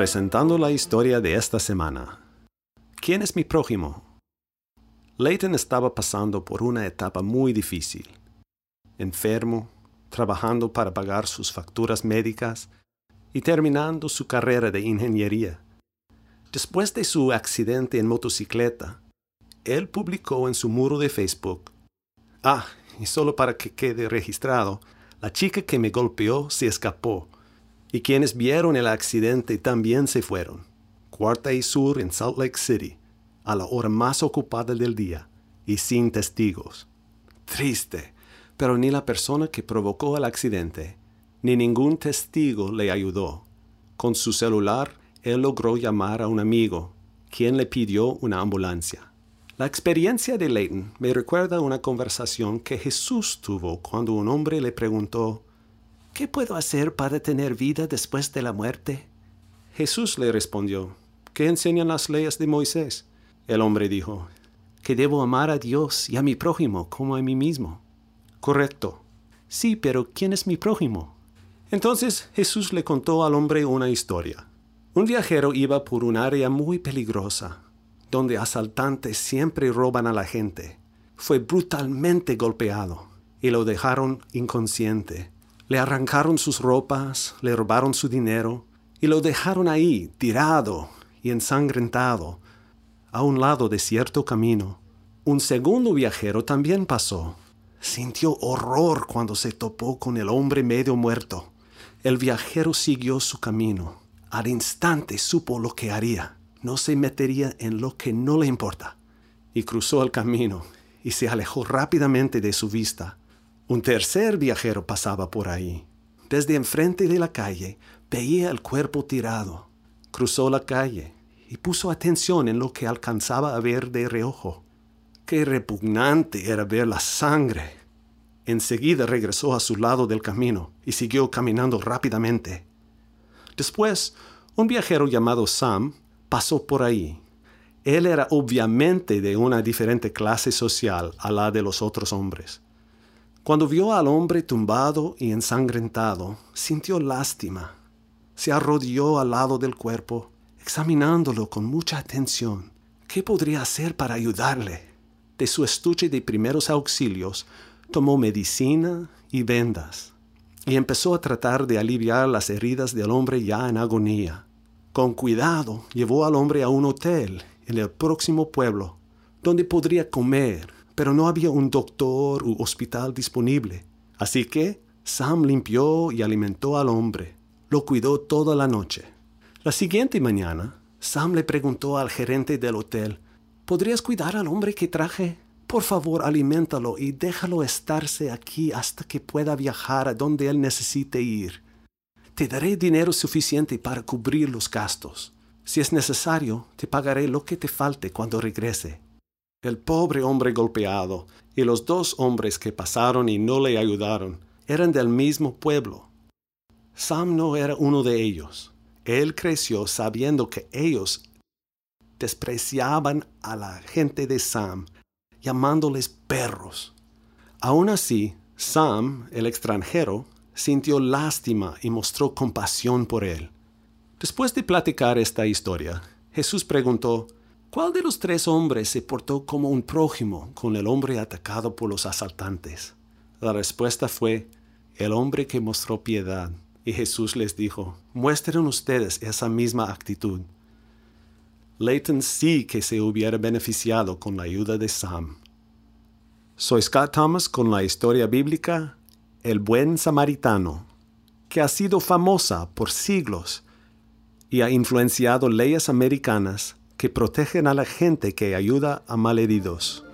presentando la historia de esta semana. ¿Quién es mi prójimo? Leighton estaba pasando por una etapa muy difícil. Enfermo, trabajando para pagar sus facturas médicas y terminando su carrera de ingeniería. Después de su accidente en motocicleta, él publicó en su muro de Facebook, Ah, y solo para que quede registrado, la chica que me golpeó se escapó, y quienes vieron el accidente también se fueron. Cuarta y Sur en Salt Lake City, a la hora más ocupada del día, y sin testigos. Triste, pero ni la persona que provocó el accidente, ni ningún testigo le ayudó. Con su celular, él logró llamar a un amigo, quien le pidió una ambulancia. La experiencia de Leighton me recuerda una conversación que Jesús tuvo cuando un hombre le preguntó, ¿Qué puedo hacer para tener vida después de la muerte? Jesús le respondió, ¿qué enseñan las leyes de Moisés? El hombre dijo, que debo amar a Dios y a mi prójimo como a mí mismo. Correcto. Sí, pero ¿quién es mi prójimo? Entonces Jesús le contó al hombre una historia. Un viajero iba por un área muy peligrosa donde asaltantes siempre roban a la gente, fue brutalmente golpeado y lo dejaron inconsciente. Le arrancaron sus ropas, le robaron su dinero y lo dejaron ahí, tirado y ensangrentado, a un lado de cierto camino. Un segundo viajero también pasó. Sintió horror cuando se topó con el hombre medio muerto. El viajero siguió su camino. Al instante supo lo que haría no se metería en lo que no le importa. Y cruzó el camino y se alejó rápidamente de su vista. Un tercer viajero pasaba por ahí. Desde enfrente de la calle veía el cuerpo tirado. Cruzó la calle y puso atención en lo que alcanzaba a ver de reojo. Qué repugnante era ver la sangre. Enseguida regresó a su lado del camino y siguió caminando rápidamente. Después, un viajero llamado Sam pasó por ahí. Él era obviamente de una diferente clase social a la de los otros hombres. Cuando vio al hombre tumbado y ensangrentado, sintió lástima. Se arrodilló al lado del cuerpo, examinándolo con mucha atención. ¿Qué podría hacer para ayudarle? De su estuche de primeros auxilios, tomó medicina y vendas, y empezó a tratar de aliviar las heridas del hombre ya en agonía. Con cuidado llevó al hombre a un hotel en el próximo pueblo, donde podría comer, pero no había un doctor u hospital disponible. Así que Sam limpió y alimentó al hombre. Lo cuidó toda la noche. La siguiente mañana, Sam le preguntó al gerente del hotel, ¿Podrías cuidar al hombre que traje? Por favor, aliméntalo y déjalo estarse aquí hasta que pueda viajar a donde él necesite ir. Te daré dinero suficiente para cubrir los gastos. Si es necesario, te pagaré lo que te falte cuando regrese. El pobre hombre golpeado y los dos hombres que pasaron y no le ayudaron eran del mismo pueblo. Sam no era uno de ellos. Él creció sabiendo que ellos despreciaban a la gente de Sam, llamándoles perros. Aún así, Sam, el extranjero, sintió lástima y mostró compasión por él. Después de platicar esta historia, Jesús preguntó, ¿Cuál de los tres hombres se portó como un prójimo con el hombre atacado por los asaltantes? La respuesta fue, el hombre que mostró piedad. Y Jesús les dijo, muestren ustedes esa misma actitud. Leighton sí que se hubiera beneficiado con la ayuda de Sam. Soy Scott Thomas con la historia bíblica el buen samaritano, que ha sido famosa por siglos y ha influenciado leyes americanas que protegen a la gente que ayuda a malheridos.